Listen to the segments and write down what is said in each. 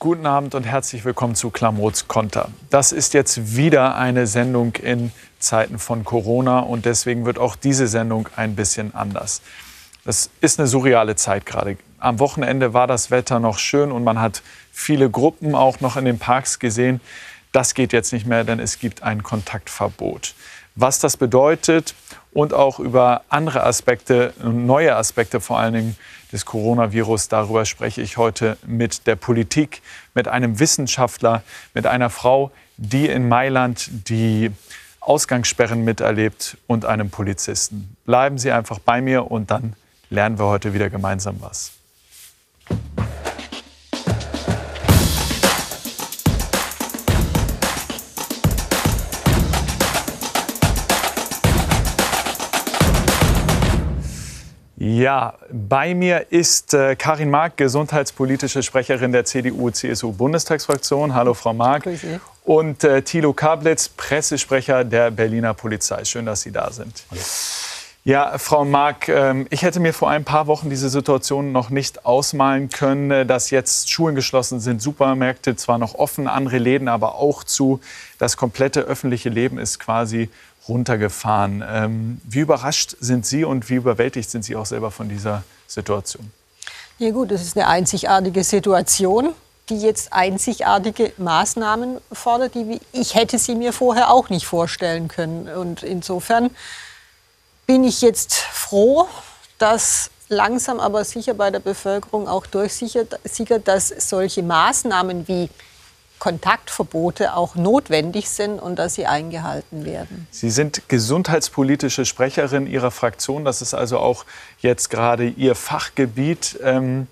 Guten Abend und herzlich willkommen zu Klamots Konter. Das ist jetzt wieder eine Sendung in Zeiten von Corona und deswegen wird auch diese Sendung ein bisschen anders. Das ist eine surreale Zeit gerade. Am Wochenende war das Wetter noch schön und man hat viele Gruppen auch noch in den Parks gesehen. Das geht jetzt nicht mehr, denn es gibt ein Kontaktverbot. Was das bedeutet und auch über andere Aspekte, neue Aspekte vor allen Dingen des Coronavirus, darüber spreche ich heute mit der Politik, mit einem Wissenschaftler, mit einer Frau, die in Mailand die Ausgangssperren miterlebt und einem Polizisten. Bleiben Sie einfach bei mir und dann lernen wir heute wieder gemeinsam was. Ja, bei mir ist äh, Karin Mark, gesundheitspolitische Sprecherin der CDU-CSU-Bundestagsfraktion. Hallo, Frau Mark. Grüße. Und äh, Thilo Kablitz, Pressesprecher der Berliner Polizei. Schön, dass Sie da sind. Hallo. Ja, Frau Mark, ähm, ich hätte mir vor ein paar Wochen diese Situation noch nicht ausmalen können, äh, dass jetzt Schulen geschlossen sind, Supermärkte zwar noch offen, andere Läden aber auch zu. Das komplette öffentliche Leben ist quasi runtergefahren. Ähm, wie überrascht sind Sie und wie überwältigt sind Sie auch selber von dieser Situation? Ja gut, das ist eine einzigartige Situation, die jetzt einzigartige Maßnahmen fordert, die ich hätte sie mir vorher auch nicht vorstellen können. Und insofern bin ich jetzt froh, dass langsam aber sicher bei der Bevölkerung auch durchsickert, dass solche Maßnahmen wie Kontaktverbote auch notwendig sind und dass sie eingehalten werden. Sie sind gesundheitspolitische Sprecherin Ihrer Fraktion. Das ist also auch jetzt gerade Ihr Fachgebiet. Ähm,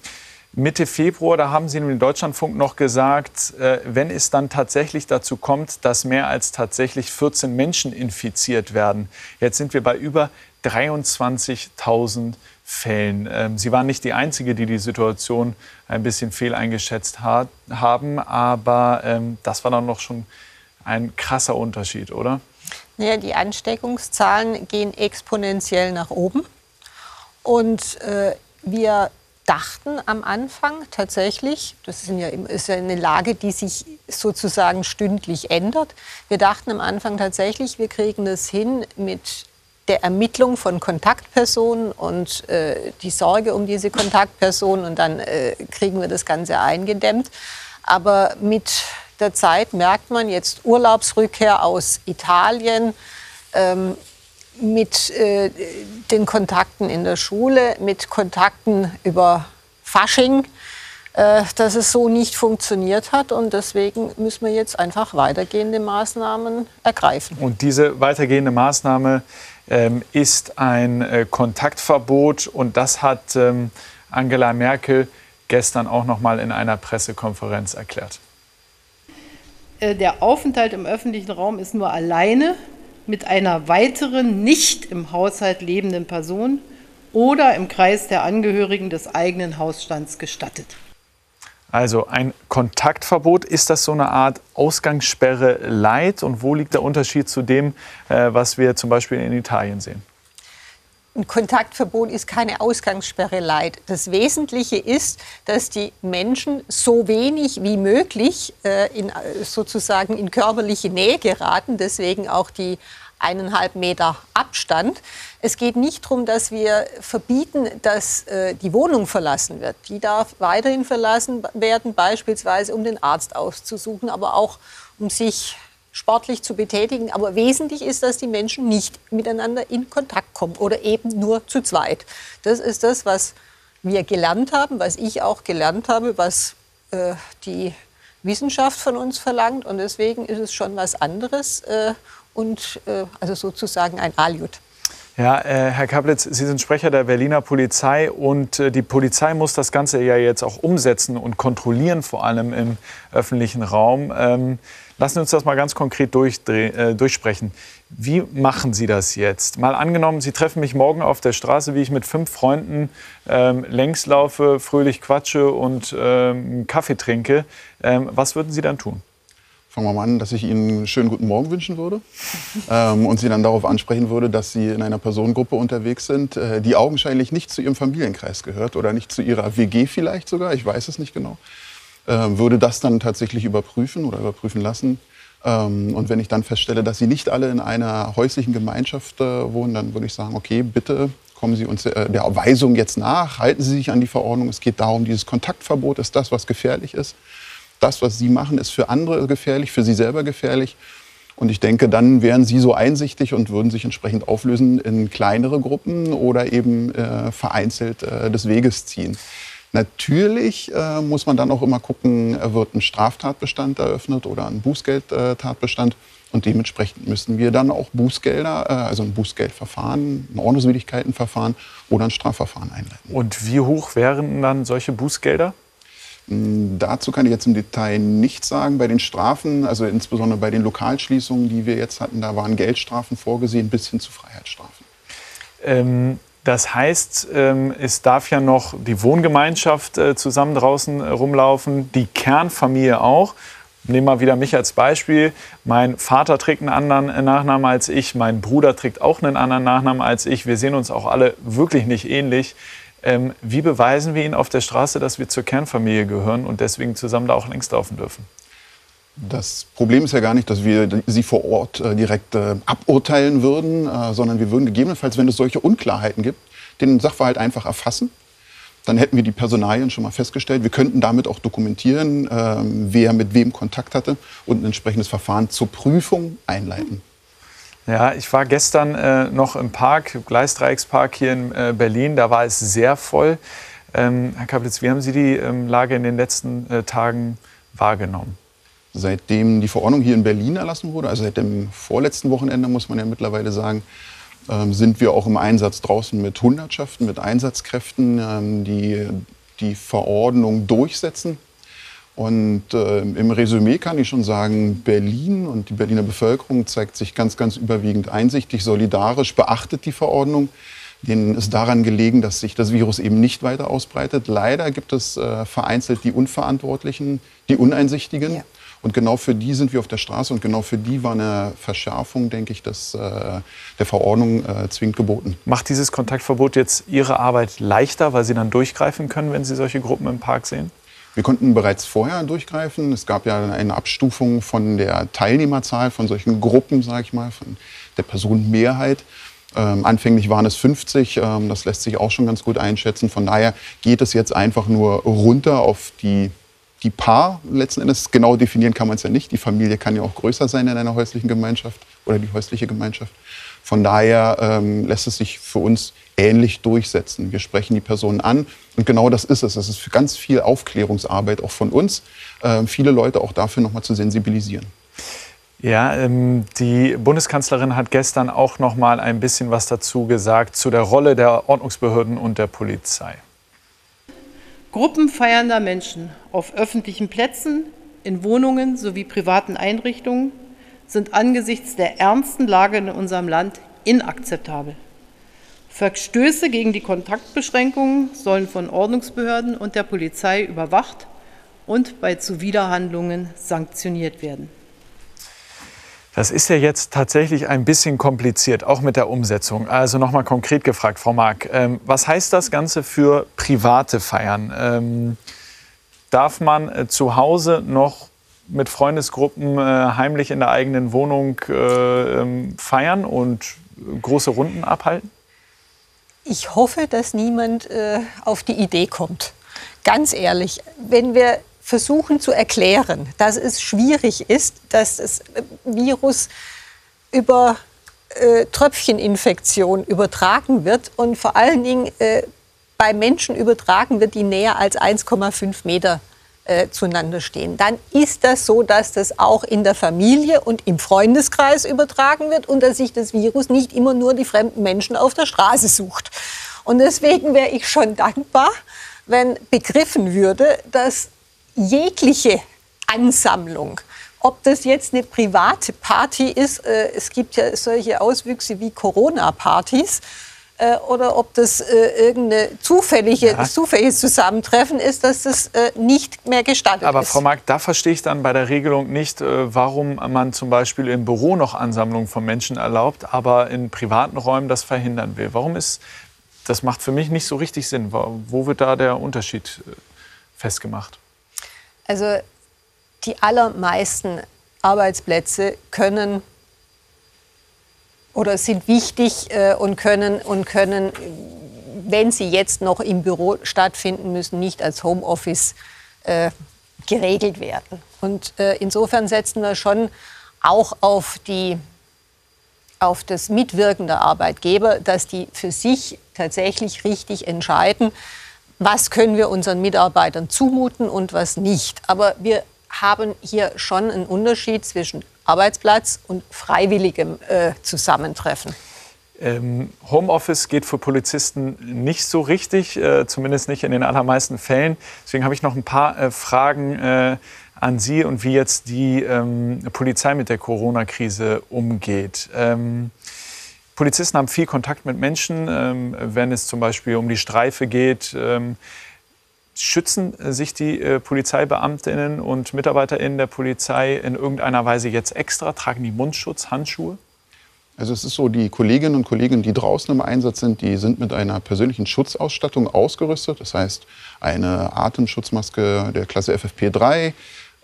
Mitte Februar, da haben Sie im Deutschlandfunk noch gesagt, äh, wenn es dann tatsächlich dazu kommt, dass mehr als tatsächlich 14 Menschen infiziert werden. Jetzt sind wir bei über 23.000 Fällen. Ähm, Sie waren nicht die Einzige, die die Situation ein bisschen fehleingeschätzt hat, haben, aber ähm, das war dann noch schon ein krasser Unterschied, oder? Naja, die Ansteckungszahlen gehen exponentiell nach oben. Und äh, wir dachten am Anfang tatsächlich, das ist ja, ist ja eine Lage, die sich sozusagen stündlich ändert. Wir dachten am Anfang tatsächlich, wir kriegen das hin mit der Ermittlung von Kontaktpersonen und äh, die Sorge um diese Kontaktpersonen und dann äh, kriegen wir das Ganze eingedämmt. Aber mit der Zeit merkt man jetzt Urlaubsrückkehr aus Italien, ähm, mit äh, den Kontakten in der Schule, mit Kontakten über Fasching, äh, dass es so nicht funktioniert hat. Und deswegen müssen wir jetzt einfach weitergehende Maßnahmen ergreifen. Und diese weitergehende Maßnahme ist ein äh, Kontaktverbot. Und das hat ähm, Angela Merkel gestern auch noch mal in einer Pressekonferenz erklärt. Äh, der Aufenthalt im öffentlichen Raum ist nur alleine mit einer weiteren nicht im Haushalt lebenden Person oder im Kreis der Angehörigen des eigenen Hausstands gestattet. Also ein Kontaktverbot, ist das so eine Art Ausgangssperre light? Und wo liegt der Unterschied zu dem, äh, was wir zum Beispiel in Italien sehen? Ein Kontaktverbot ist keine Ausgangssperre leid. Das Wesentliche ist, dass die Menschen so wenig wie möglich äh, in, sozusagen in körperliche Nähe geraten. Deswegen auch die eineinhalb Meter Abstand. Es geht nicht darum, dass wir verbieten, dass äh, die Wohnung verlassen wird. Die darf weiterhin verlassen werden, beispielsweise um den Arzt auszusuchen, aber auch um sich sportlich zu betätigen. Aber wesentlich ist, dass die Menschen nicht miteinander in Kontakt kommen oder eben nur zu zweit. Das ist das, was wir gelernt haben, was ich auch gelernt habe, was äh, die Wissenschaft von uns verlangt. Und deswegen ist es schon was anderes äh, und äh, also sozusagen ein Aliud. Ja, äh, Herr Kaplitz, Sie sind Sprecher der Berliner Polizei und äh, die Polizei muss das Ganze ja jetzt auch umsetzen und kontrollieren, vor allem im öffentlichen Raum. Ähm, lassen Sie uns das mal ganz konkret äh, durchsprechen. Wie machen Sie das jetzt? Mal angenommen, Sie treffen mich morgen auf der Straße, wie ich mit fünf Freunden ähm, längs laufe, fröhlich quatsche und ähm, Kaffee trinke. Ähm, was würden Sie dann tun? Fangen wir mal an, dass ich Ihnen einen schönen guten Morgen wünschen würde ähm, und Sie dann darauf ansprechen würde, dass Sie in einer Personengruppe unterwegs sind, äh, die augenscheinlich nicht zu Ihrem Familienkreis gehört oder nicht zu Ihrer WG vielleicht sogar, ich weiß es nicht genau. äh, würde das dann tatsächlich überprüfen oder überprüfen lassen. Ähm, und wenn ich dann feststelle, dass sie nicht alle in einer häuslichen Gemeinschaft äh, wohnen, dann würde ich sagen, okay, bitte kommen Sie uns äh, der Weisung jetzt nach, halten Sie sich an die Verordnung. Es geht darum, dieses Kontaktverbot ist das, was gefährlich ist. Das, was Sie machen, ist für andere gefährlich, für Sie selber gefährlich. Und ich denke, dann wären Sie so einsichtig und würden sich entsprechend auflösen in kleinere Gruppen oder eben äh, vereinzelt äh, des Weges ziehen. Natürlich äh, muss man dann auch immer gucken, wird ein Straftatbestand eröffnet oder ein Bußgeldtatbestand. Und dementsprechend müssen wir dann auch Bußgelder, äh, also ein Bußgeldverfahren, ein Ordnungswidrigkeitenverfahren oder ein Strafverfahren einleiten. Und wie hoch wären dann solche Bußgelder? Hm, dazu kann ich jetzt im Detail nichts sagen. Bei den Strafen, also insbesondere bei den Lokalschließungen, die wir jetzt hatten, da waren Geldstrafen vorgesehen bis hin zu Freiheitsstrafen. Ähm, das heißt, ähm, es darf ja noch die Wohngemeinschaft äh, zusammen draußen äh, rumlaufen, die Kernfamilie auch. Nehmen wir wieder mich als Beispiel. Mein Vater trägt einen anderen äh, Nachnamen als ich, mein Bruder trägt auch einen anderen Nachnamen als ich. Wir sehen uns auch alle wirklich nicht ähnlich. Ähm, wie beweisen wir Ihnen auf der Straße, dass wir zur Kernfamilie gehören und deswegen zusammen da auch längst laufen dürfen? Das Problem ist ja gar nicht, dass wir sie vor Ort äh, direkt äh, aburteilen würden, äh, sondern wir würden gegebenenfalls, wenn es solche Unklarheiten gibt, den Sachverhalt einfach erfassen. Dann hätten wir die Personalien schon mal festgestellt. Wir könnten damit auch dokumentieren, ähm, wer mit wem Kontakt hatte und ein entsprechendes Verfahren zur Prüfung einleiten. Ja, ich war gestern äh, noch im Park, Gleisdreieckspark hier in äh, Berlin. Da war es sehr voll. Ähm, Herr Kaplitz, wie haben Sie die ähm, Lage in den letzten äh, Tagen wahrgenommen? Seitdem die Verordnung hier in Berlin erlassen wurde, also seit dem vorletzten Wochenende, muss man ja mittlerweile sagen, ähm, sind wir auch im Einsatz draußen mit Hundertschaften, mit Einsatzkräften, ähm, die die Verordnung durchsetzen. Und äh, im Resümee kann ich schon sagen, Berlin und die Berliner Bevölkerung zeigt sich ganz, ganz überwiegend einsichtig, solidarisch, beachtet die Verordnung. Denen ist daran gelegen, dass sich das Virus eben nicht weiter ausbreitet. Leider gibt es äh, vereinzelt die Unverantwortlichen, die Uneinsichtigen. Ja. Und genau für die sind wir auf der Straße und genau für die war eine Verschärfung, denke ich, des, äh, der Verordnung äh, zwingend geboten. Macht dieses Kontaktverbot jetzt Ihre Arbeit leichter, weil Sie dann durchgreifen können, wenn Sie solche Gruppen im Park sehen? Wir konnten bereits vorher durchgreifen. Es gab ja eine Abstufung von der Teilnehmerzahl von solchen Gruppen, sage ich mal, von der Personenmehrheit. Ähm, anfänglich waren es 50, ähm, das lässt sich auch schon ganz gut einschätzen. Von daher geht es jetzt einfach nur runter auf die, die Paar. Letzten Endes genau definieren kann man es ja nicht. Die Familie kann ja auch größer sein in einer häuslichen Gemeinschaft oder die häusliche Gemeinschaft. Von daher ähm, lässt es sich für uns ähnlich durchsetzen. Wir sprechen die Personen an und genau das ist es. Das ist für ganz viel Aufklärungsarbeit auch von uns, äh, viele Leute auch dafür nochmal zu sensibilisieren. Ja, ähm, die Bundeskanzlerin hat gestern auch noch mal ein bisschen was dazu gesagt zu der Rolle der Ordnungsbehörden und der Polizei. Gruppen feiernder Menschen auf öffentlichen Plätzen, in Wohnungen sowie privaten Einrichtungen sind angesichts der ernsten Lage in unserem Land inakzeptabel. Verstöße gegen die Kontaktbeschränkungen sollen von Ordnungsbehörden und der Polizei überwacht und bei Zuwiderhandlungen sanktioniert werden. Das ist ja jetzt tatsächlich ein bisschen kompliziert, auch mit der Umsetzung. Also nochmal konkret gefragt, Frau Mark, ähm, was heißt das Ganze für private Feiern? Ähm, darf man äh, zu Hause noch mit Freundesgruppen äh, heimlich in der eigenen Wohnung äh, ähm, feiern und große Runden abhalten? Ich hoffe, dass niemand äh, auf die Idee kommt. Ganz ehrlich, wenn wir versuchen zu erklären, dass es schwierig ist, dass das Virus über äh, Tröpfcheninfektion übertragen wird und vor allen Dingen äh, bei Menschen übertragen wird, die näher als 1,5 Meter äh, zueinander stehen, dann ist das so, dass das auch in der Familie und im Freundeskreis übertragen wird und dass sich das Virus nicht immer nur die fremden Menschen auf der Straße sucht. Und deswegen wäre ich schon dankbar, wenn begriffen würde, dass jegliche Ansammlung, ob das jetzt eine private Party ist, äh, es gibt ja solche Auswüchse wie Corona-Partys, äh, oder ob das äh, irgendein zufällige, ja. zufälliges Zusammentreffen ist, dass das äh, nicht mehr gestattet Aber ist. Frau Mark, da verstehe ich dann bei der Regelung nicht, äh, warum man zum Beispiel im Büro noch Ansammlungen von Menschen erlaubt, aber in privaten Räumen das verhindern will. Warum ist, das macht für mich nicht so richtig Sinn. Wo wird da der Unterschied äh, festgemacht? Also die allermeisten Arbeitsplätze können oder sind wichtig äh, und können und können, wenn sie jetzt noch im Büro stattfinden müssen, nicht als Homeoffice äh, geregelt werden. Und äh, insofern setzen wir schon auch auf die auf das Mitwirken der Arbeitgeber, dass die für sich tatsächlich richtig entscheiden, was können wir unseren Mitarbeitern zumuten und was nicht. Aber wir haben hier schon einen Unterschied zwischen Arbeitsplatz und freiwilligem äh, Zusammentreffen. Ähm, Homeoffice geht für Polizisten nicht so richtig, äh, zumindest nicht in den allermeisten Fällen. Deswegen habe ich noch ein paar äh, Fragen äh, an Sie und wie jetzt die ähm, Polizei mit der Corona-Krise umgeht. Ähm, Polizisten haben viel Kontakt mit Menschen, ähm, wenn es zum Beispiel um die Streife geht. Schützen sich die äh, Polizeibeamtinnen und Mitarbeiterinnen der Polizei in irgendeiner Weise jetzt extra? Tragen die Mundschutz, Handschuhe? Also es ist so, die Kolleginnen und Kollegen, die draußen im Einsatz sind, die sind mit einer persönlichen Schutzausstattung ausgerüstet. Das heißt, eine Atemschutzmaske der Klasse FFP3,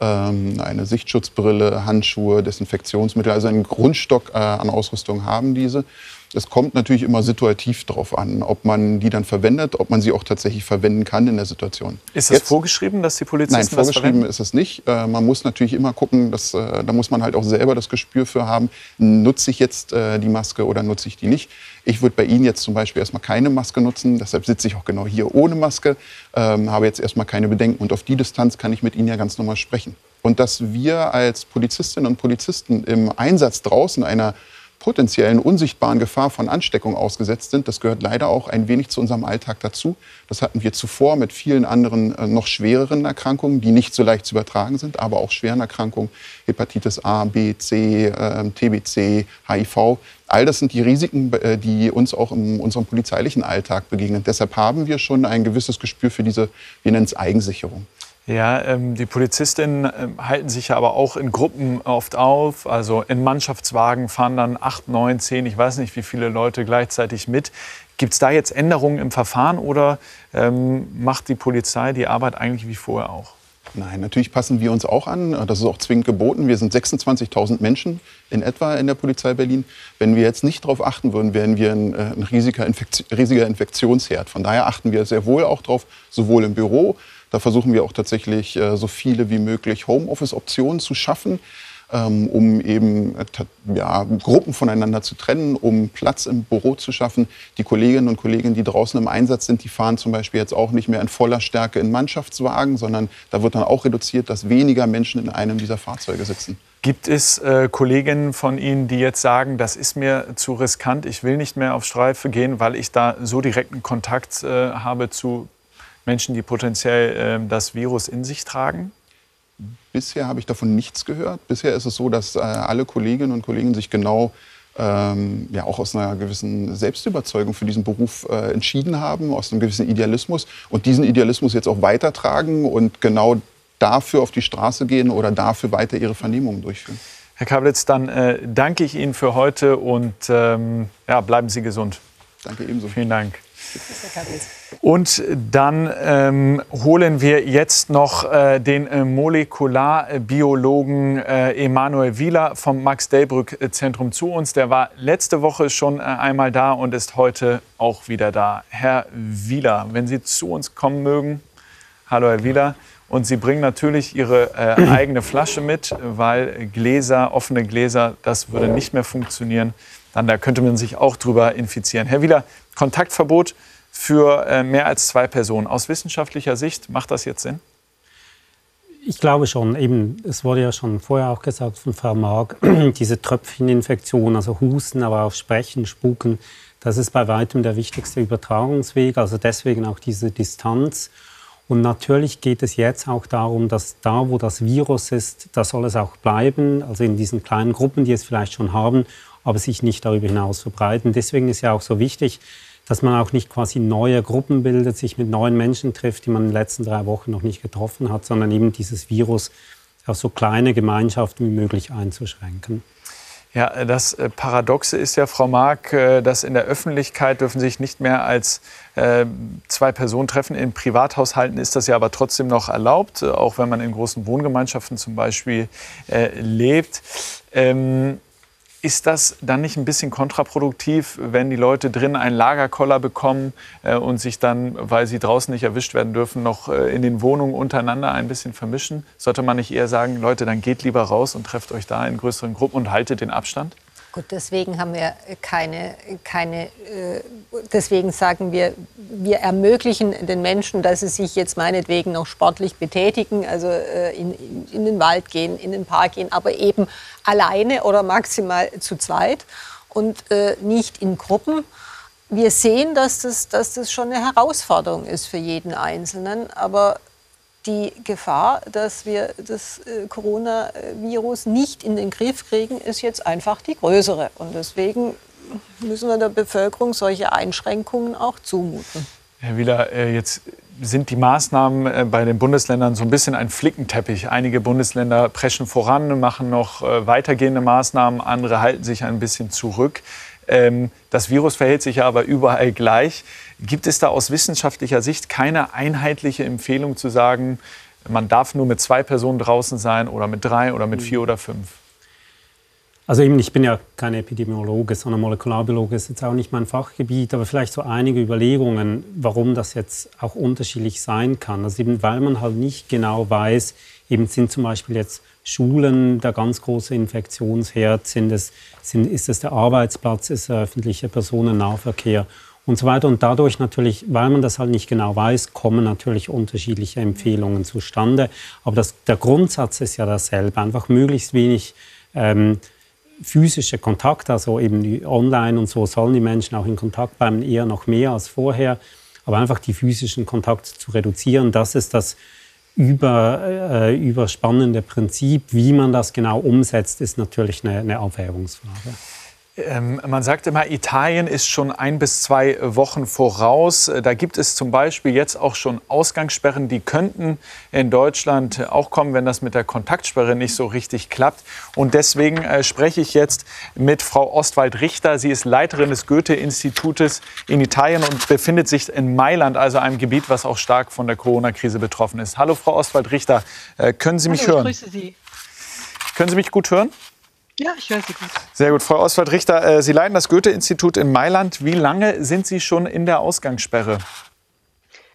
ähm, eine Sichtschutzbrille, Handschuhe, Desinfektionsmittel, also einen Grundstock äh, an Ausrüstung haben diese. Es kommt natürlich immer situativ darauf an, ob man die dann verwendet, ob man sie auch tatsächlich verwenden kann in der Situation. Ist das Jetzt, vorgeschrieben, dass die Polizisten Nein, vorgeschrieben ist es nicht. Äh, man muss natürlich immer gucken, dass, äh, da muss man halt auch selber das Gespür für haben, nutze ich jetzt äh, die Maske oder nutze ich die nicht. Ich würde bei Ihnen jetzt zum Beispiel erstmal keine Maske nutzen, deshalb sitze ich auch genau hier ohne Maske, ähm, habe jetzt erstmal keine Bedenken und auf die Distanz kann ich mit Ihnen ja ganz normal sprechen. Und dass wir als Polizistinnen und Polizisten im Einsatz draußen einer potenziellen unsichtbaren Gefahr von Ansteckung ausgesetzt sind. Das gehört leider auch ein wenig zu unserem Alltag dazu. Das hatten wir zuvor mit vielen anderen äh, noch schwereren Erkrankungen, die nicht so leicht zu übertragen sind, aber auch schweren Erkrankungen, Hepatitis A, B, C, äh, TBC, HIV. All das sind die Risiken, äh, die uns auch in unserem polizeilichen Alltag begegnen. Deshalb haben wir schon ein gewisses Gespür für diese, wir nennen es Eigensicherung. Ja, ähm, die Polizistinnen ähm, halten sich ja aber auch in Gruppen oft auf. Also in Mannschaftswagen fahren dann acht, neun, zehn, ich weiß nicht, wie viele Leute gleichzeitig mit. Gibt es da jetzt Änderungen im Verfahren oder ähm, macht die Polizei die Arbeit eigentlich wie vorher auch? Nein, natürlich passen wir uns auch an. Das ist auch zwingend geboten. Wir sind 26.000 Menschen in etwa in der Polizei Berlin. Wenn wir jetzt nicht darauf achten würden, wären wir ein, äh, ein riesiger, Infektion, riesiger Infektionsherd. Von daher achten wir sehr wohl auch darauf, sowohl im Büro da versuchen wir auch tatsächlich äh, so viele wie möglich Homeoffice-Optionen zu schaffen, ähm, um eben äh, ja, Gruppen voneinander zu trennen, um Platz im Büro zu schaffen. Die Kolleginnen und Kollegen, die draußen im Einsatz sind, die fahren zum Beispiel jetzt auch nicht mehr in voller Stärke in Mannschaftswagen, sondern da wird dann auch reduziert, dass weniger Menschen in einem dieser Fahrzeuge sitzen. Gibt es äh, Kolleginnen von Ihnen, die jetzt sagen, das ist mir zu riskant, ich will nicht mehr auf Streife gehen, weil ich da so direkten Kontakt äh, habe zu Menschen, die potenziell äh, das Virus in sich tragen? Bisher habe ich davon nichts gehört. Bisher ist es so, dass äh, alle Kolleginnen und Kollegen sich genau ähm, ja auch aus einer gewissen Selbstüberzeugung für diesen Beruf äh, entschieden haben, aus einem gewissen Idealismus und diesen Idealismus jetzt auch weitertragen und genau dafür auf die Straße gehen oder dafür weiter ihre Vernehmungen durchführen. Herr Kablitz, dann äh, danke ich Ihnen für heute und ähm, ja, bleiben Sie gesund. Danke ebenso. Vielen Dank. Und dann ähm, holen wir jetzt noch äh, den äh, Molekularbiologen äh, Emanuel Wieler vom Max-Delbrück-Zentrum zu uns. Der war letzte Woche schon äh, einmal da und ist heute auch wieder da. Herr Wieler, wenn Sie zu uns kommen mögen. Hallo, Herr Wieler. Und Sie bringen natürlich Ihre äh, eigene Flasche mit, weil Gläser, offene Gläser, das würde nicht mehr funktionieren dann da könnte man sich auch drüber infizieren. Herr Wieler, Kontaktverbot für äh, mehr als zwei Personen. Aus wissenschaftlicher Sicht macht das jetzt Sinn? Ich glaube schon. Eben, es wurde ja schon vorher auch gesagt von Frau Mark, diese Tröpfcheninfektion, also Husten, aber auch Sprechen, Spuken, das ist bei weitem der wichtigste Übertragungsweg. Also deswegen auch diese Distanz. Und natürlich geht es jetzt auch darum, dass da, wo das Virus ist, da soll es auch bleiben, also in diesen kleinen Gruppen, die es vielleicht schon haben aber sich nicht darüber hinaus verbreiten. Deswegen ist ja auch so wichtig, dass man auch nicht quasi neue Gruppen bildet, sich mit neuen Menschen trifft, die man in den letzten drei Wochen noch nicht getroffen hat, sondern eben dieses Virus auf so kleine Gemeinschaften wie möglich einzuschränken. Ja, das äh, Paradoxe ist ja, Frau Mark, äh, dass in der Öffentlichkeit dürfen sich nicht mehr als äh, zwei Personen treffen. In Privathaushalten ist das ja aber trotzdem noch erlaubt, auch wenn man in großen Wohngemeinschaften zum Beispiel lebt. Ist das dann nicht ein bisschen kontraproduktiv, wenn die Leute drin einen Lagerkoller bekommen äh, und sich dann, weil sie draußen nicht erwischt werden dürfen, noch äh, in den Wohnungen untereinander ein bisschen vermischen? Sollte man nicht eher sagen, Leute, dann geht lieber raus und trefft euch da in größeren Gruppen und haltet den Abstand? Gut, deswegen haben wir keine, keine äh, deswegen sagen wir, wir ermöglichen den Menschen, dass sie sich jetzt meinetwegen noch sportlich betätigen, also äh, in, in, den Wald gehen, in den Park gehen, aber eben alleine oder maximal zu zweit und äh, nicht in Gruppen. Wir sehen, dass das, dass das schon eine Herausforderung ist für jeden Einzelnen, aber die Gefahr, dass wir das äh, Coronavirus nicht in den Griff kriegen, ist jetzt einfach die größere. Und deswegen müssen wir der Bevölkerung solche Einschränkungen auch zumuten. Herr Wieler, äh, jetzt sind die Maßnahmen äh, bei den Bundesländern so ein bisschen ein Flickenteppich. Einige Bundesländer preschen voran, machen noch weitergehende Maßnahmen, andere halten sich ein bisschen zurück. Ähm, das Virus verhält sich ja aber überall gleich. Gibt es da aus wissenschaftlicher Sicht keine einheitliche Empfehlung zu sagen, man darf nur mit zwei Personen draußen sein oder mit drei oder mit vier oder fünf? Also eben, ich bin ja kein Epidemiologe, sondern Molekularbiologe ist jetzt auch nicht mein Fachgebiet, aber vielleicht so einige Überlegungen, warum das jetzt auch unterschiedlich sein kann. Also eben, weil man halt nicht genau weiß, eben sind zum Beispiel jetzt Schulen der ganz große Infektionsherd, sind es, sind, ist es der Arbeitsplatz, ist der öffentliche Personennahverkehr und so weiter. Und dadurch natürlich, weil man das halt nicht genau weiß, kommen natürlich unterschiedliche Empfehlungen zustande. Aber das, der Grundsatz ist ja dasselbe, einfach möglichst wenig ähm, physische Kontakt, also eben online und so sollen die Menschen auch in Kontakt bleiben, eher noch mehr als vorher. Aber einfach die physischen Kontakte zu reduzieren, das ist das über, äh, überspannende Prinzip. Wie man das genau umsetzt, ist natürlich eine, eine Abwägungsfrage. Ähm, man sagt immer, Italien ist schon ein bis zwei Wochen voraus. Da gibt es zum Beispiel jetzt auch schon Ausgangssperren, die könnten in Deutschland auch kommen, wenn das mit der Kontaktsperre nicht so richtig klappt. Und deswegen äh, spreche ich jetzt mit Frau Ostwald-Richter. Sie ist Leiterin des Goethe-Institutes in Italien und befindet sich in Mailand, also einem Gebiet, was auch stark von der Corona-Krise betroffen ist. Hallo, Frau Ostwald-Richter. Äh, können Sie mich Hallo, hören? Ich grüße Sie. Können Sie mich gut hören? Ja, ich höre Sie gut. Sehr gut. Frau Oswald-Richter, äh, Sie leiten das Goethe-Institut in Mailand. Wie lange sind Sie schon in der Ausgangssperre?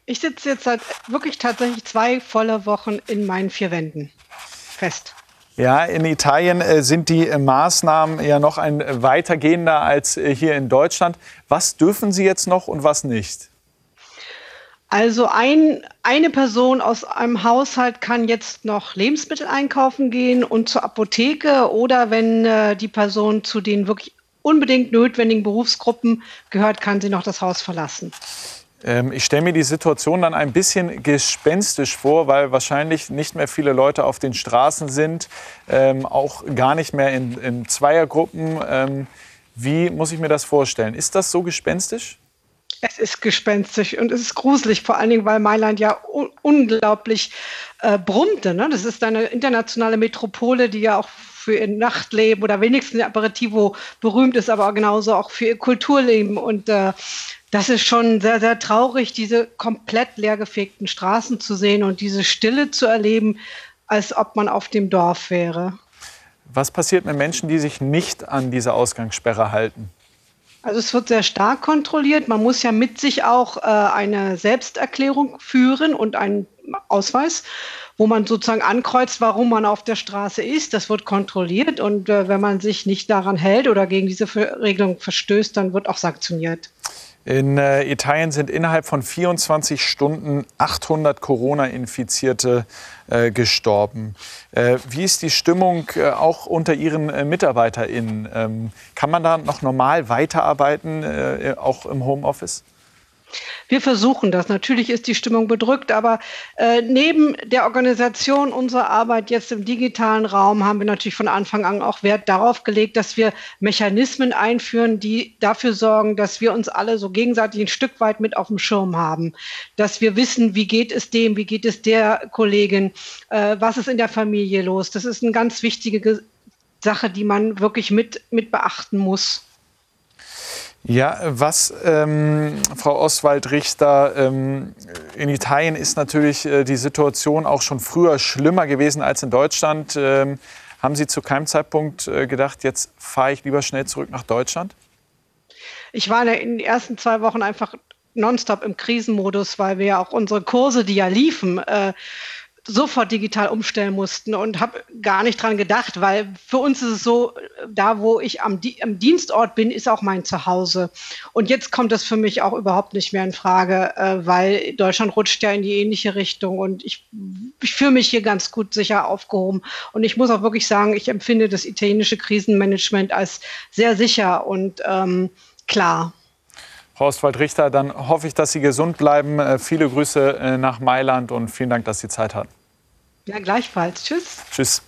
Ich sitze jetzt seit wirklich tatsächlich zwei volle Wochen in meinen vier Wänden fest. Ja, in Italien äh, sind die Maßnahmen ja noch ein weitergehender als äh, hier in Deutschland. Was dürfen Sie jetzt noch und was nicht? Also ein, eine Person aus einem Haushalt kann jetzt noch Lebensmittel einkaufen gehen und zur Apotheke oder wenn äh, die Person zu den wirklich unbedingt notwendigen Berufsgruppen gehört, kann sie noch das Haus verlassen. Ähm, ich stelle mir die Situation dann ein bisschen gespenstisch vor, weil wahrscheinlich nicht mehr viele Leute auf den Straßen sind, ähm, auch gar nicht mehr in, in Zweiergruppen. Ähm, wie muss ich mir das vorstellen? Ist das so gespenstisch? Es ist gespenstisch und es ist gruselig, vor allen Dingen, weil Mailand ja un unglaublich äh, brummte. Ne? Das ist eine internationale Metropole, die ja auch für ihr Nachtleben oder wenigstens Aperitivo berühmt ist, aber genauso auch für ihr Kulturleben. Und äh, das ist schon sehr, sehr traurig, diese komplett leergefegten Straßen zu sehen und diese Stille zu erleben, als ob man auf dem Dorf wäre. Was passiert mit Menschen, die sich nicht an diese Ausgangssperre halten? Also es wird sehr stark kontrolliert. Man muss ja mit sich auch äh, eine Selbsterklärung führen und einen Ausweis, wo man sozusagen ankreuzt, warum man auf der Straße ist. Das wird kontrolliert und äh, wenn man sich nicht daran hält oder gegen diese Regelung verstößt, dann wird auch sanktioniert. In äh, Italien sind innerhalb von 24 Stunden 800 Corona-Infizierte äh, gestorben. Äh, wie ist die Stimmung äh, auch unter Ihren äh, MitarbeiterInnen? Ähm, kann man da noch normal weiterarbeiten, auch im Homeoffice? Wir versuchen das. Natürlich ist die Stimmung bedrückt, aber äh, neben der Organisation unserer Arbeit jetzt im digitalen Raum haben wir natürlich von Anfang an auch Wert darauf gelegt, dass wir Mechanismen einführen, die dafür sorgen, dass wir uns alle so gegenseitig ein Stück weit mit auf dem Schirm haben. Dass wir wissen, wie geht es dem, wie geht es der Kollegin, äh, was ist in der Familie los. Das ist eine ganz wichtige Sache, die man wirklich mit, mit beachten muss. Ja, was, ähm, Frau Oswald-Richter, ähm, in Italien ist natürlich äh, die Situation auch schon früher schlimmer gewesen als in Deutschland. Ähm, haben Sie zu keinem Zeitpunkt äh, gedacht, jetzt fahre ich lieber schnell zurück nach Deutschland? Ich war in den ersten zwei Wochen einfach nonstop im Krisenmodus, weil wir ja auch unsere Kurse, die ja liefen, äh, sofort digital umstellen mussten und habe gar nicht dran gedacht, weil für uns ist es so, da wo ich am, am, Dienstort bin, ist auch mein Zuhause. Und jetzt kommt das für mich auch überhaupt nicht mehr in Frage, äh, weil Deutschland rutscht ja in die ähnliche Richtung und ich, ich fühle mich hier ganz gut sicher aufgehoben. Und ich muss auch wirklich sagen, ich empfinde das italienische Krisenmanagement als sehr sicher und ähm, klar. Frau Ostwald-Richter, dann hoffe ich, dass Sie gesund bleiben. Äh, viele Grüße äh, nach Mailand und vielen Dank, dass Sie Zeit hatten. Ja, gleichfalls. Tschüss. Tschüss.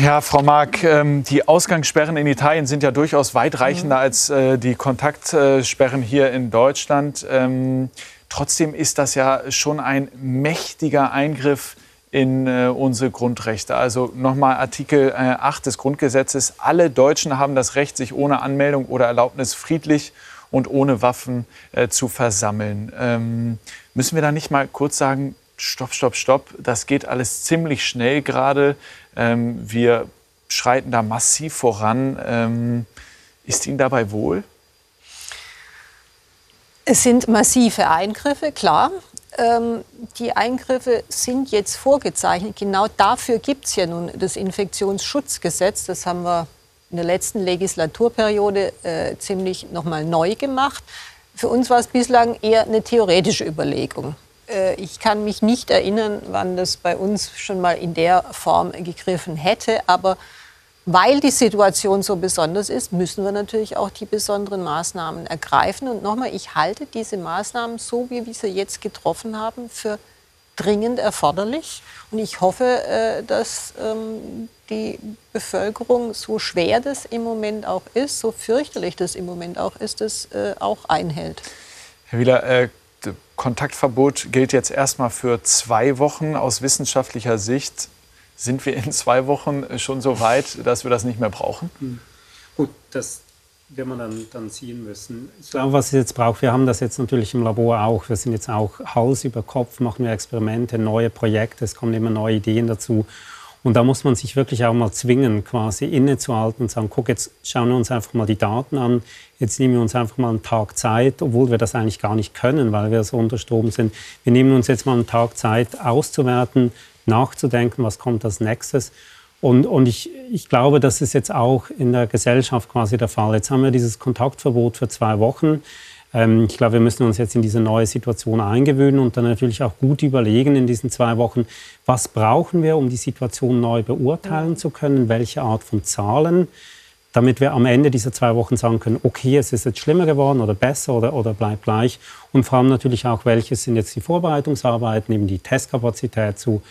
Ja, Frau Mark, ähm, die Ausgangssperren in Italien sind ja durchaus weitreichender mhm. als äh, die Kontaktsperren hier in Deutschland. Ähm, trotzdem ist das ja schon ein mächtiger Eingriff in äh, unsere Grundrechte. Also nochmal Artikel 8 des Grundgesetzes. Alle Deutschen haben das Recht, sich ohne Anmeldung oder Erlaubnis friedlich und ohne Waffen äh, zu versammeln. Ähm, müssen wir da nicht mal kurz sagen, stopp, stopp, stopp, das geht alles ziemlich schnell gerade. Ähm, wir schreiten da massiv voran. Ähm, ist Ihnen dabei wohl? Es sind massive Eingriffe, klar. Ähm, die Eingriffe sind jetzt vorgezeichnet. Genau dafür gibt es ja nun das Infektionsschutzgesetz. Das haben wir in der letzten Legislaturperiode äh, ziemlich nochmal neu gemacht. Für uns war es bislang eher eine theoretische Überlegung. Äh, ich kann mich nicht erinnern, wann das bei uns schon mal in der Form gegriffen hätte. Aber weil die Situation so besonders ist, müssen wir natürlich auch die besonderen Maßnahmen ergreifen. Und nochmal, ich halte diese Maßnahmen, so wie wir sie jetzt getroffen haben, für dringend erforderlich. Und ich hoffe, äh, dass ähm, die Bevölkerung, so schwer das im Moment auch ist, so fürchterlich das im Moment auch ist, das äh, auch einhält. Herr Wieler, Kontaktverbot gilt jetzt erstmal für zwei Wochen. Aus wissenschaftlicher Sicht sind wir in zwei Wochen schon so weit, dass wir das nicht mehr brauchen? Hm. Gut, das werden wir dann, dann ziehen müssen. Ich glaube, was es jetzt braucht, wir haben das jetzt natürlich im Labor auch. Wir sind jetzt auch Hals über Kopf, machen wir Experimente, neue Projekte, es kommen immer neue Ideen dazu. Und da muss man sich wirklich auch mal zwingen, quasi innezuhalten und sagen, guck, jetzt schauen wir uns einfach mal die Daten an, jetzt nehmen wir uns einfach mal einen Tag Zeit, obwohl wir das eigentlich gar nicht können, weil wir so unter Strom sind. Wir nehmen uns jetzt mal einen Tag Zeit auszuwerten, nachzudenken, was kommt als nächstes. Und, und ich, ich glaube, das ist jetzt auch in der Gesellschaft quasi der Fall. Jetzt haben wir dieses Kontaktverbot für zwei Wochen. Ähm, ich glaube, wir müssen uns jetzt in diese neue Situation eingewöhnen und dann natürlich auch gut überlegen in diesen zwei Wochen, was brauchen wir, um die Situation neu beurteilen zu können, welche Art von Zahlen, damit wir am Ende dieser zwei Wochen sagen können, okay, es ist jetzt schlimmer geworden oder besser oder, oder bleibt gleich. Und vor allem natürlich auch, welche sind jetzt die Vorbereitungsarbeiten, eben die Testkapazität zu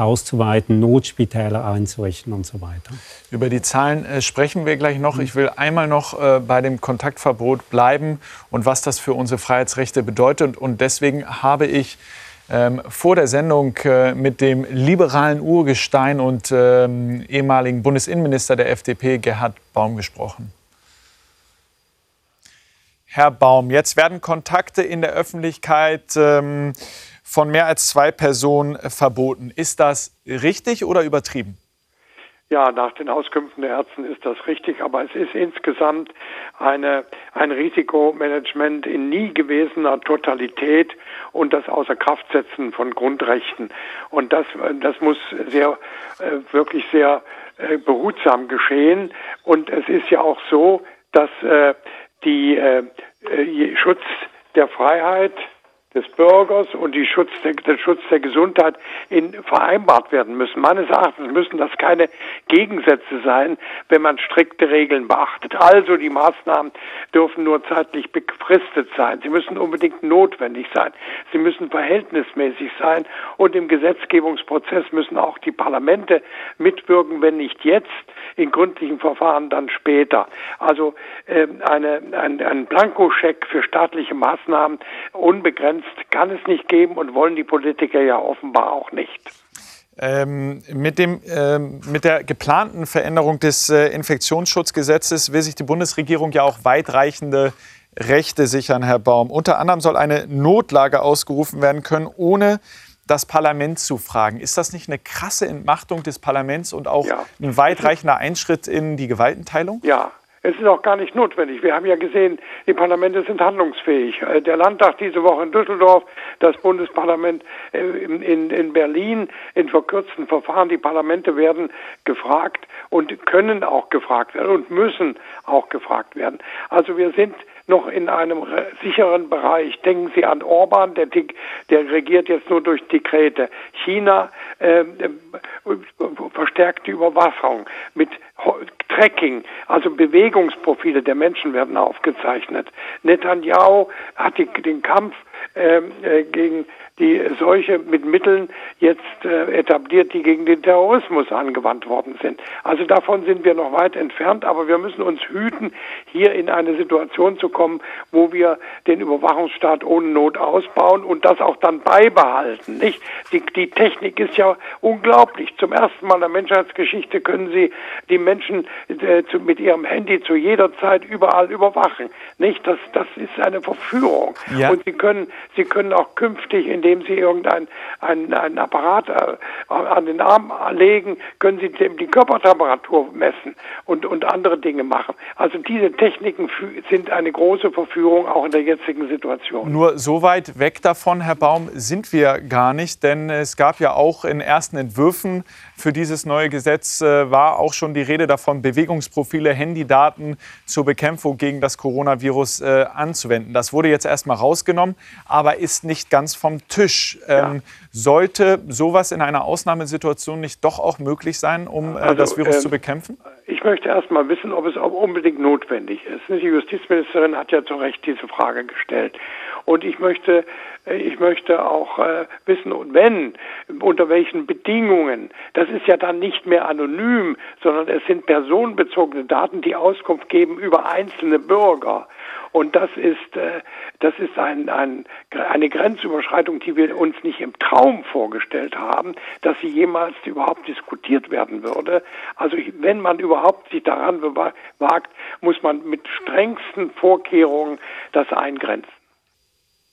auszuweiten, Notspitäler einzurichten und so weiter. Über die Zahlen äh, sprechen wir gleich noch. Ich will einmal noch äh, bei dem Kontaktverbot bleiben und was das für unsere Freiheitsrechte bedeutet. Und deswegen habe ich ähm, vor der Sendung äh, mit dem liberalen Urgestein und ähm, ehemaligen Bundesinnenminister der FDP, Gerhard Baum, gesprochen. Herr Baum, jetzt werden Kontakte in der Öffentlichkeit ähm, von mehr als zwei Personen verboten. Ist das richtig oder übertrieben? Ja, nach den Auskünften der Ärzte ist das richtig, aber es ist insgesamt eine, ein Risikomanagement in nie gewesener Totalität und das Außerkraftsetzen von Grundrechten. Und das, das muss sehr, äh, wirklich sehr äh, behutsam geschehen. Und es ist ja auch so, dass äh, die äh, äh Schutz der Freiheit, des Bürgers und die Schutz der, der Schutz der Gesundheit in, vereinbart werden müssen. Meines Erachtens müssen das keine Gegensätze sein, wenn man strikte Regeln beachtet. Also die Maßnahmen dürfen nur zeitlich befristet sein. Sie müssen unbedingt notwendig sein. Sie müssen verhältnismäßig sein und im Gesetzgebungsprozess müssen auch die Parlamente mitwirken, wenn nicht jetzt, in gründlichen Verfahren dann später. Also äh, eine, ein, ein Blankoscheck für staatliche Maßnahmen unbegrenzt kann es nicht geben und wollen die Politiker ja offenbar auch nicht. Ähm, mit, dem, ähm, mit der geplanten Veränderung des äh, Infektionsschutzgesetzes will sich die Bundesregierung ja auch weitreichende Rechte sichern, Herr Baum. Unter anderem soll eine Notlage ausgerufen werden können, ohne das Parlament zu fragen. Ist das nicht eine krasse Entmachtung des Parlaments und auch ja. ein weitreichender Einschritt in die Gewaltenteilung? Ja, es ist auch gar nicht notwendig. Wir haben ja gesehen, die Parlamente sind handlungsfähig. Äh, der Landtag diese Woche in Düsseldorf, das Bundesparlament äh, in, in Berlin, in verkürzten Verfahren. Die Parlamente werden gefragt und können auch gefragt werden und müssen auch gefragt werden. Also wir sind noch in einem sicheren Bereich. Denken Sie an Orban, der, der regiert jetzt nur durch Dekrete. China äh, verstärkt die Überwachung mit Tracking, also Bewegungsprofile der Menschen werden aufgezeichnet. Netanyahu hat die, den Kampf ähm, äh, gegen die Seuche mit Mitteln jetzt äh, etabliert, die gegen den Terrorismus angewandt worden sind. Also davon sind wir noch weit entfernt, aber wir müssen uns hüten, hier in eine Situation zu kommen, wo wir den Überwachungsstaat ohne Not ausbauen und das auch dann beibehalten. Nicht? Die, die Technik ist ja unglaublich. Zum ersten Mal in der Menschheitsgeschichte können Sie die Menschen äh, zu, mit ihrem Handy zu jeder Zeit überall überwachen. Nicht? Das, das ist eine Verführung. Ja. Und Sie können, Sie können auch künftig in den indem Sie irgendeinen einen, einen Apparat äh, an den Arm legen, können Sie die Körpertemperatur messen und, und andere Dinge machen. Also diese Techniken sind eine große Verführung auch in der jetzigen Situation. Nur so weit weg davon, Herr Baum, sind wir gar nicht, denn es gab ja auch in ersten Entwürfen für dieses neue Gesetz äh, war auch schon die Rede davon, Bewegungsprofile, Handydaten zur Bekämpfung gegen das Coronavirus äh, anzuwenden. Das wurde jetzt erstmal rausgenommen, aber ist nicht ganz vom Tisch. Ähm, ja. Sollte sowas in einer Ausnahmesituation nicht doch auch möglich sein, um äh, also, das Virus äh, zu bekämpfen? Ich möchte erst mal wissen, ob es auch unbedingt notwendig ist. Die Justizministerin hat ja zu Recht diese Frage gestellt. Und ich möchte, äh, ich möchte auch äh, wissen, wenn, unter welchen Bedingungen. Das ist ja dann nicht mehr anonym, sondern es sind personenbezogene Daten, die Auskunft geben über einzelne Bürger. Und das ist, äh, das ist ein, ein, eine Grenzüberschreitung, die wir uns nicht im Traum vorgestellt haben, dass sie jemals überhaupt diskutiert werden würde. Also wenn man überhaupt sich daran wagt, muss man mit strengsten Vorkehrungen das eingrenzen.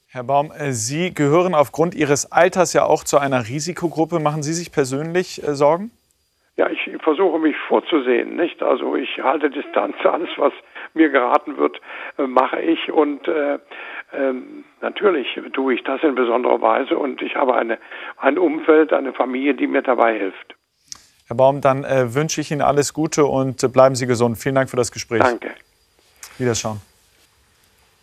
Herr Baum, äh, Sie gehören aufgrund Ihres Alters ja auch zu einer Risikogruppe. Machen Sie sich persönlich äh, Sorgen? Ja, ich versuche mich vorzusehen, nicht? Also ich halte Distanz, alles was mir geraten wird, äh, mache ich und äh, ähm, natürlich tue ich das in besonderer Weise und ich habe eine, ein Umfeld, eine Familie, die mir dabei hilft. Herr Baum, dann äh, wünsche ich Ihnen alles Gute und äh, bleiben Sie gesund. Vielen Dank für das Gespräch. Danke. Wiederschauen.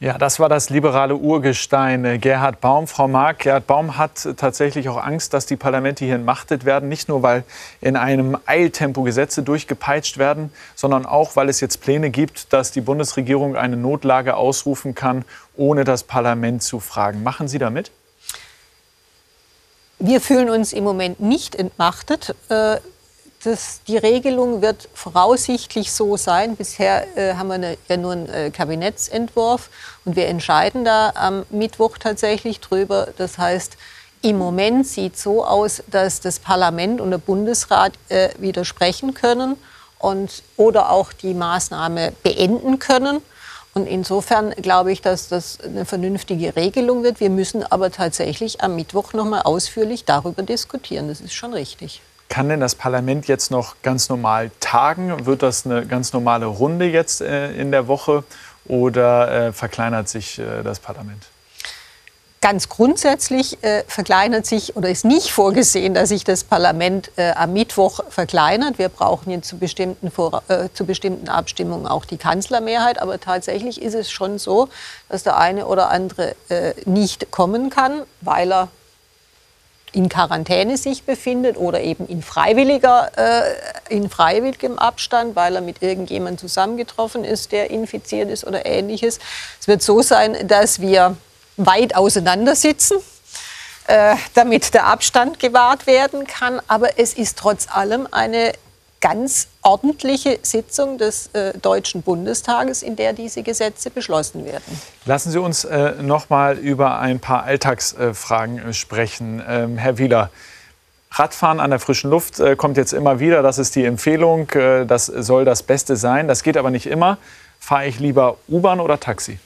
Ja, das war das liberale Urgestein äh, Gerhard Baum. Frau Mark, Gerhard Baum hat tatsächlich auch Angst, dass die Parlamente hier entmachtet werden. Nicht nur, weil in einem Eiltempo Gesetze durchgepeitscht werden, sondern auch, weil es jetzt Pläne gibt, dass die Bundesregierung eine Notlage ausrufen kann, ohne das Parlament zu fragen. Machen Sie damit? Wir fühlen uns im Moment nicht entmachtet. Das, die Regelung wird voraussichtlich so sein. Bisher äh, haben wir eine, ja nur einen äh, Kabinettsentwurf und wir entscheiden da am Mittwoch tatsächlich drüber. Das heißt, im Moment sieht so aus, dass das Parlament und der Bundesrat äh, widersprechen können und, oder auch die Maßnahme beenden können. Und insofern glaube ich, dass das eine vernünftige Regelung wird. Wir müssen aber tatsächlich am Mittwoch noch mal ausführlich darüber diskutieren. Das ist schon richtig. Kann denn das Parlament jetzt noch ganz normal tagen? Wird das eine ganz normale Runde jetzt äh, in der Woche oder äh, verkleinert sich äh, das Parlament? Ganz grundsätzlich äh, verkleinert sich oder ist nicht vorgesehen, dass sich das Parlament äh, am Mittwoch verkleinert. Wir brauchen jetzt zu bestimmten, Vor äh, zu bestimmten Abstimmungen auch die Kanzlermehrheit. Aber tatsächlich ist es schon so, dass der eine oder andere nicht kommen kann, weil er in Quarantäne sich befindet oder eben in, freiwilliger, äh, in freiwilligem Abstand, weil er mit irgendjemandem zusammengetroffen ist, der infiziert ist oder ähnliches. Es wird so sein, dass wir weit auseinander sitzen, äh, damit der Abstand gewahrt werden kann. Aber es ist trotz allem eine ganz ordentliche Sitzung des äh, Deutschen Bundestages, in der diese Gesetze beschlossen werden. Lassen Sie uns äh, noch mal über ein paar Alltagsfragen äh, sprechen. Ähm, Herr Wieler, Radfahren an der frischen Luft äh, kommt jetzt immer wieder. Das ist die Empfehlung. Äh, das soll das Beste sein. Das geht aber nicht immer. Fahre ich lieber U-Bahn oder Taxi?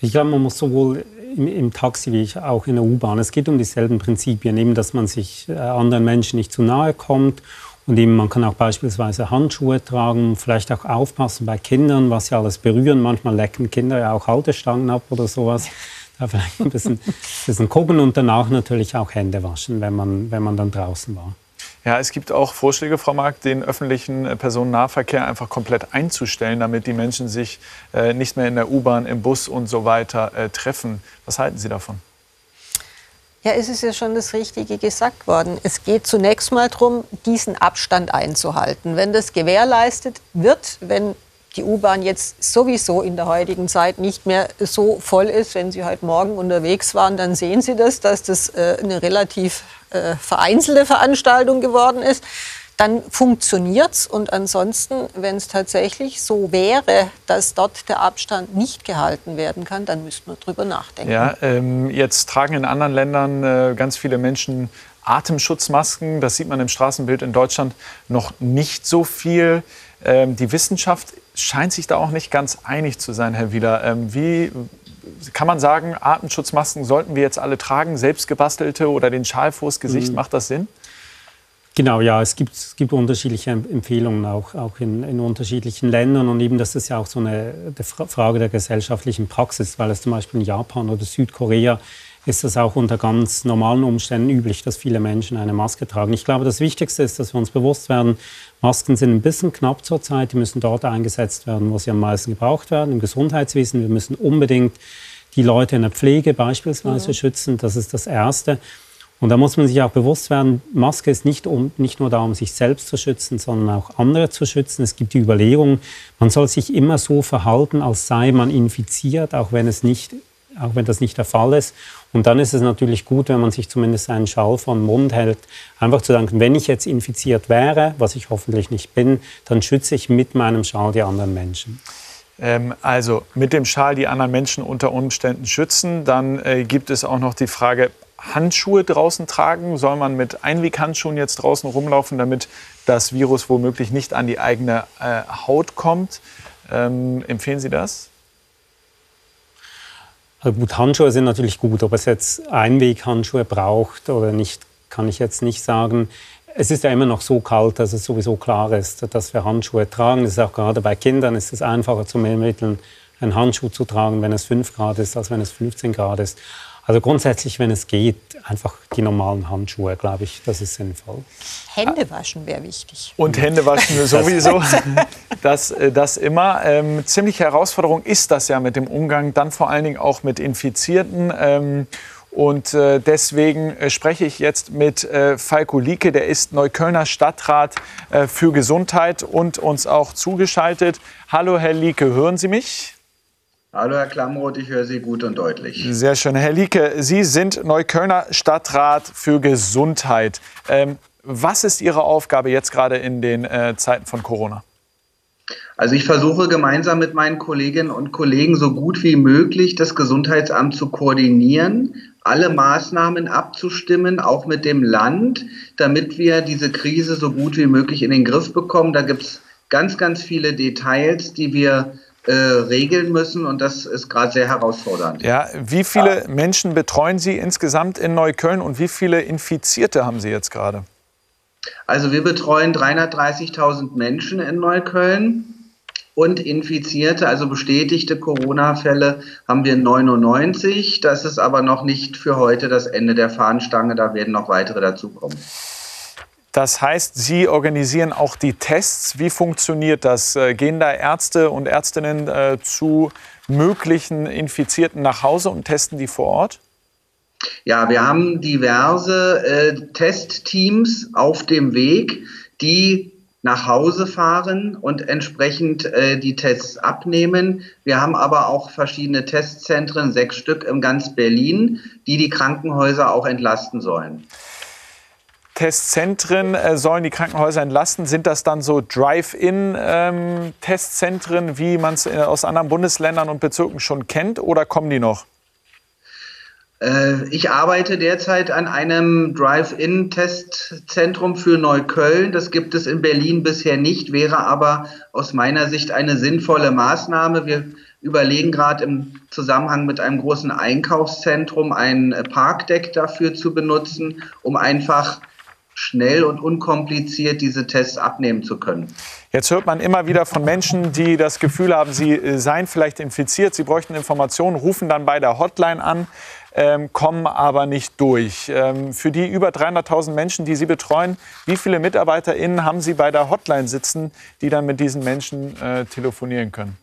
Ich glaube, man muss sowohl im, im Taxi wie auch in der U-Bahn, es geht um dieselben Prinzipien, eben, dass man sich äh, anderen Menschen nicht zu nahe kommt und eben, man kann auch beispielsweise Handschuhe tragen, vielleicht auch aufpassen bei Kindern, was sie alles berühren. Manchmal lecken Kinder ja auch Haltestangen ab oder sowas da vielleicht ein bisschen, bisschen gucken und danach natürlich auch Hände waschen, wenn man, wenn man dann draußen war. Ja, es gibt auch Vorschläge, Frau Mark, den öffentlichen äh, Personennahverkehr einfach komplett einzustellen, damit die Menschen sich äh, nicht mehr in der U-Bahn, im Bus und so weiter äh, treffen. Was halten Sie davon? Ja, es ist ja schon das Richtige gesagt worden. Es geht zunächst mal darum, diesen Abstand einzuhalten. Wenn das gewährleistet wird, wenn die U-Bahn jetzt sowieso in der heutigen Zeit nicht mehr so voll ist. Wenn Sie heute Morgen unterwegs waren, dann sehen Sie das, dass das äh, eine relativ äh, vereinzelte Veranstaltung geworden ist. Dann funktioniert es. Und ansonsten, wenn es tatsächlich so wäre, dass dort der Abstand nicht gehalten werden kann, dann müsste man drüber nachdenken. Ja, ähm, jetzt tragen in anderen Ländern äh, ganz viele Menschen Atemschutzmasken. Das sieht man im Straßenbild in Deutschland noch nicht so viel. Ähm, die Wissenschaft scheint sich da auch nicht ganz einig zu sein, Herr Wieler. Ähm, wie kann man sagen, Atemschutzmasken sollten wir jetzt alle tragen, selbstgebastelte oder den Schal vors Gesicht? Mhm. Macht das Sinn? Genau, ja, es gibt, es gibt unterschiedliche Empfehlungen auch, auch in, in, unterschiedlichen Ländern und eben das ist ja auch so eine Frage der gesellschaftlichen Praxis, weil es zum Beispiel in Japan oder Südkorea ist es auch unter ganz normalen Umständen üblich, dass viele Menschen eine Maske tragen. Ich glaube, das Wichtigste ist, dass wir uns bewusst werden, Masken sind ein bisschen knapp zurzeit. Die müssen dort eingesetzt werden, wo sie am meisten gebraucht werden, im Gesundheitswesen. Wir müssen unbedingt die Leute in der Pflege beispielsweise ja. schützen. Das ist das Erste. Und da muss man sich auch bewusst werden, Maske ist nicht, um, nicht nur da, um sich selbst zu schützen, sondern auch andere zu schützen. Es gibt die Überlegung, man soll sich immer so verhalten, als sei man infiziert, auch wenn es nicht auch wenn das nicht der Fall ist. Und dann ist es natürlich gut, wenn man sich zumindest einen Schal vom Mund hält, einfach zu sagen, wenn ich jetzt infiziert wäre, was ich hoffentlich nicht bin, dann schütze ich mit meinem Schal die anderen Menschen. Ähm, also mit dem Schal die anderen Menschen unter Umständen schützen. Dann äh, gibt es auch noch die Frage, Handschuhe draußen tragen? Soll man mit Einweghandschuhen jetzt draußen rumlaufen, damit das Virus womöglich nicht an die eigene äh, Haut kommt? Ähm, empfehlen Sie das? Gut, Handschuhe sind natürlich gut. Ob es jetzt Einweghandschuhe braucht oder nicht, kann ich jetzt nicht sagen. Es ist ja immer noch so kalt, dass es sowieso klar ist, dass wir Handschuhe tragen. Das ist auch gerade bei Kindern ist es einfacher zu ermitteln, einen Handschuh zu tragen, wenn es 5 Grad ist, als wenn es 15 Grad ist. Also grundsätzlich, wenn es geht, einfach die normalen Handschuhe, glaube ich, das ist sinnvoll. Hände waschen wäre wichtig. Und Hände waschen sowieso. Das, äh, das immer. Ähm, ziemliche Herausforderung ist das ja mit dem Umgang, dann vor allen Dingen auch mit Infizierten. Ähm, und äh, deswegen äh, spreche ich jetzt mit äh, Falko Lieke, der ist Neuköllner Stadtrat äh, für Gesundheit und uns auch zugeschaltet. Hallo Herr Lieke, hören Sie mich? Hallo Herr Klamroth, ich höre Sie gut und deutlich. Sehr schön. Herr Lieke, Sie sind Neuköllner Stadtrat für Gesundheit. Ähm, was ist Ihre Aufgabe jetzt gerade in den äh, Zeiten von Corona? Also ich versuche gemeinsam mit meinen Kolleginnen und Kollegen so gut wie möglich das Gesundheitsamt zu koordinieren, alle Maßnahmen abzustimmen, auch mit dem Land, damit wir diese Krise so gut wie möglich in den Griff bekommen. Da gibt es ganz, ganz viele Details, die wir äh, regeln müssen und das ist gerade sehr herausfordernd. Ja, wie viele ja. Menschen betreuen Sie insgesamt in Neukölln und wie viele Infizierte haben Sie jetzt gerade? Also wir betreuen 330.000 Menschen in Neukölln und Infizierte, also bestätigte Corona-Fälle, haben wir 99. Das ist aber noch nicht für heute das Ende der Fahnenstange. Da werden noch weitere dazukommen. Das heißt, Sie organisieren auch die Tests. Wie funktioniert das? Äh, gehen da Ärzte und Ärztinnen äh, zu möglichen Infizierten nach Hause und testen die vor Ort? Ja, wir haben diverse äh, Testteams auf dem Weg, die nach Hause fahren und entsprechend äh, die Tests abnehmen. Wir haben aber auch verschiedene Testzentren, sechs Stück in ganz Berlin, die die Krankenhäuser auch entlasten sollen. Testzentren äh, sollen die Krankenhäuser entlasten. Sind das dann so Drive-in-Testzentren, ähm, wie man es äh, aus anderen Bundesländern und Bezirken schon kennt, oder kommen die noch? Äh, ich arbeite derzeit an einem Drive-In-Testzentrum für Neukölln. Das gibt es in Berlin bisher nicht, wäre aber aus meiner Sicht eine sinnvolle Maßnahme. Wir überlegen gerade im Zusammenhang mit einem großen Einkaufszentrum ein Parkdeck dafür zu benutzen, um einfach schnell und unkompliziert diese Tests abnehmen zu können. Jetzt hört man immer wieder von Menschen, die das Gefühl haben, sie äh, seien vielleicht infiziert, sie bräuchten Informationen, rufen dann bei der Hotline an, ähm, kommen aber nicht durch. Ähm, für die über 300.000 Menschen, die Sie betreuen, wie viele MitarbeiterInnen haben Sie bei der Hotline sitzen, die dann mit diesen Menschen äh, telefonieren können?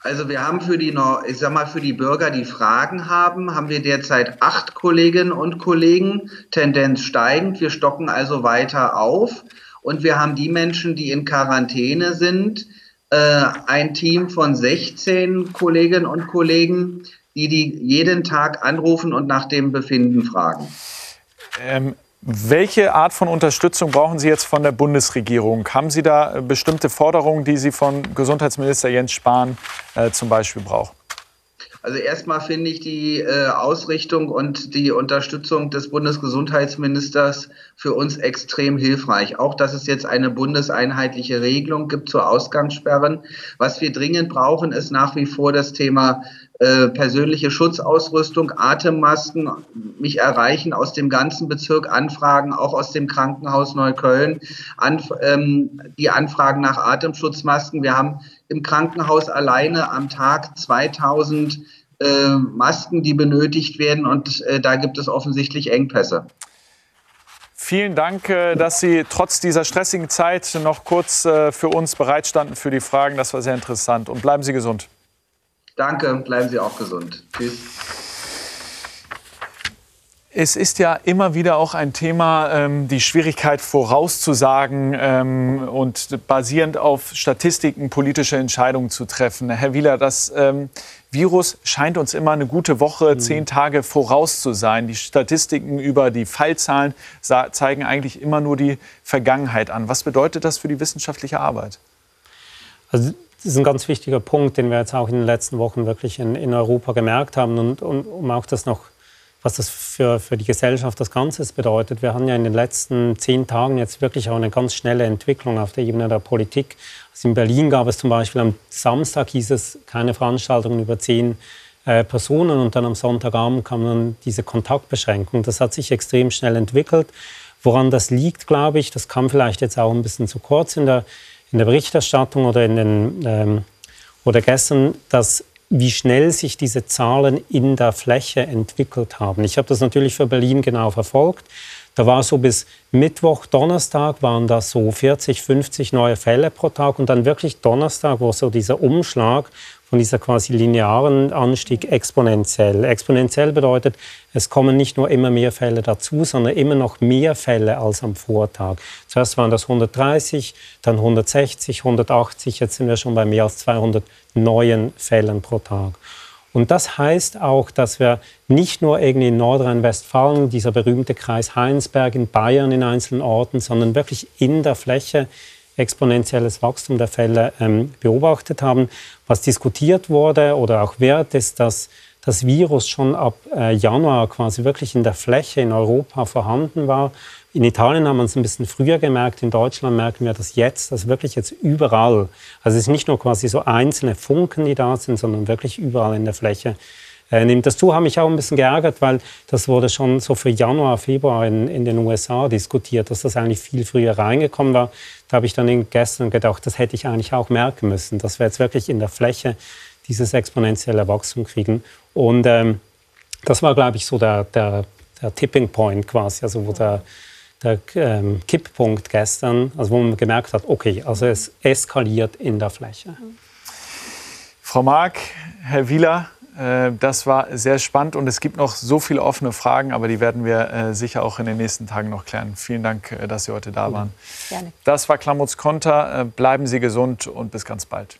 Also wir haben für die, ich sag mal, für die Bürger, die Fragen haben, haben wir derzeit acht Kolleginnen und Kollegen, Tendenz steigend. Wir stocken also weiter auf. Und wir haben die Menschen, die in Quarantäne sind, äh, ein Team von 16 Kolleginnen und Kollegen, die die jeden Tag anrufen und nach dem Befinden fragen. Ähm, welche Art von Unterstützung brauchen Sie jetzt von der Bundesregierung? Haben Sie da äh, bestimmte Forderungen, die Sie von Gesundheitsminister Jens Spahn äh, zum Beispiel brauchen? Also erstmal finde ich die äh, Ausrichtung und die Unterstützung des Bundesgesundheitsministers für uns extrem hilfreich. Auch, dass es jetzt eine bundeseinheitliche Regelung gibt zu Ausgangssperren. Was wir dringend brauchen, ist nach wie vor das Thema äh, persönliche Schutzausrüstung, Atemmasken. Mich erreichen aus dem ganzen Bezirk Anfragen, auch aus dem Krankenhaus Neukölln, Anf ähm, die Anfragen nach Atemschutzmasken. Wir haben im Krankenhaus alleine am Tag 2000 äh, Masken, die benötigt werden und äh, da gibt es offensichtlich Engpässe. Vielen Dank, äh, dass Sie trotz dieser stressigen Zeit noch kurz äh, für uns bereitstanden für die Fragen. Das war sehr interessant und bleiben Sie gesund. Danke, bleiben Sie auch gesund. Tschüss. Es ist ja immer wieder auch ein Thema, ähm, die Schwierigkeit vorauszusagen ähm, und basierend auf Statistiken politische Entscheidungen zu treffen. Herr Wieler, das ähm, Virus scheint uns immer eine gute Woche, mhm. zehn Tage voraus zu sein. Die Statistiken über die Fallzahlen zeigen eigentlich immer nur die Vergangenheit an. Was bedeutet das für die wissenschaftliche Arbeit? Also das ist ein ganz wichtiger Punkt, den wir jetzt auch in den letzten Wochen wirklich in, in Europa gemerkt haben. Und, und um auch das noch, was das für, für die Gesellschaft das Ganze bedeutet. Wir haben ja in den letzten zehn Tagen jetzt wirklich auch eine ganz schnelle Entwicklung auf der Ebene der Politik. Also in Berlin gab es zum Beispiel am Samstag hieß es keine Veranstaltungen über zehn äh, Personen und dann am Sonntagabend kam dann diese Kontaktbeschränkung. Das hat sich extrem schnell entwickelt. Woran das liegt, glaube ich, das kam vielleicht jetzt auch ein bisschen zu kurz in der in der Berichterstattung oder, in den, ähm, oder gestern, dass wie schnell sich diese Zahlen in der Fläche entwickelt haben. Ich habe das natürlich für Berlin genau verfolgt. Da war so bis Mittwoch, Donnerstag waren das so 40, 50 neue Fälle pro Tag und dann wirklich Donnerstag, wo so dieser Umschlag von dieser quasi linearen Anstieg exponentiell. Exponentiell bedeutet, es kommen nicht nur immer mehr Fälle dazu, sondern immer noch mehr Fälle als am Vortag. Zuerst waren das 130, dann 160, 180, jetzt sind wir schon bei mehr als 200 neuen Fällen pro Tag. Und das heißt auch, dass wir nicht nur irgendwie in Nordrhein-Westfalen, dieser berühmte Kreis Heinsberg in Bayern in einzelnen Orten, sondern wirklich in der Fläche exponentielles Wachstum der Fälle ähm, beobachtet haben. Was diskutiert wurde oder auch wert ist, dass das Virus schon ab äh, Januar quasi wirklich in der Fläche in Europa vorhanden war. In Italien haben wir es ein bisschen früher gemerkt, in Deutschland merken wir das jetzt, dass wirklich jetzt überall, also es ist nicht nur quasi so einzelne Funken, die da sind, sondern wirklich überall in der Fläche äh, nimmt das zu. Habe mich auch ein bisschen geärgert, weil das wurde schon so für Januar, Februar in, in den USA diskutiert, dass das eigentlich viel früher reingekommen war. Habe ich dann gestern gedacht, das hätte ich eigentlich auch merken müssen, dass wir jetzt wirklich in der Fläche dieses exponentielle Wachstum kriegen. Und ähm, das war, glaube ich, so der, der, der Tipping Point quasi, also wo der, der ähm, Kipppunkt gestern, also wo man gemerkt hat, okay, also es eskaliert in der Fläche. Frau Mark, Herr Wieler, das war sehr spannend und es gibt noch so viele offene Fragen, aber die werden wir äh, sicher auch in den nächsten Tagen noch klären. Vielen Dank, äh, dass Sie heute da waren. Gerne. Das war Klamuts Konter. Bleiben Sie gesund und bis ganz bald.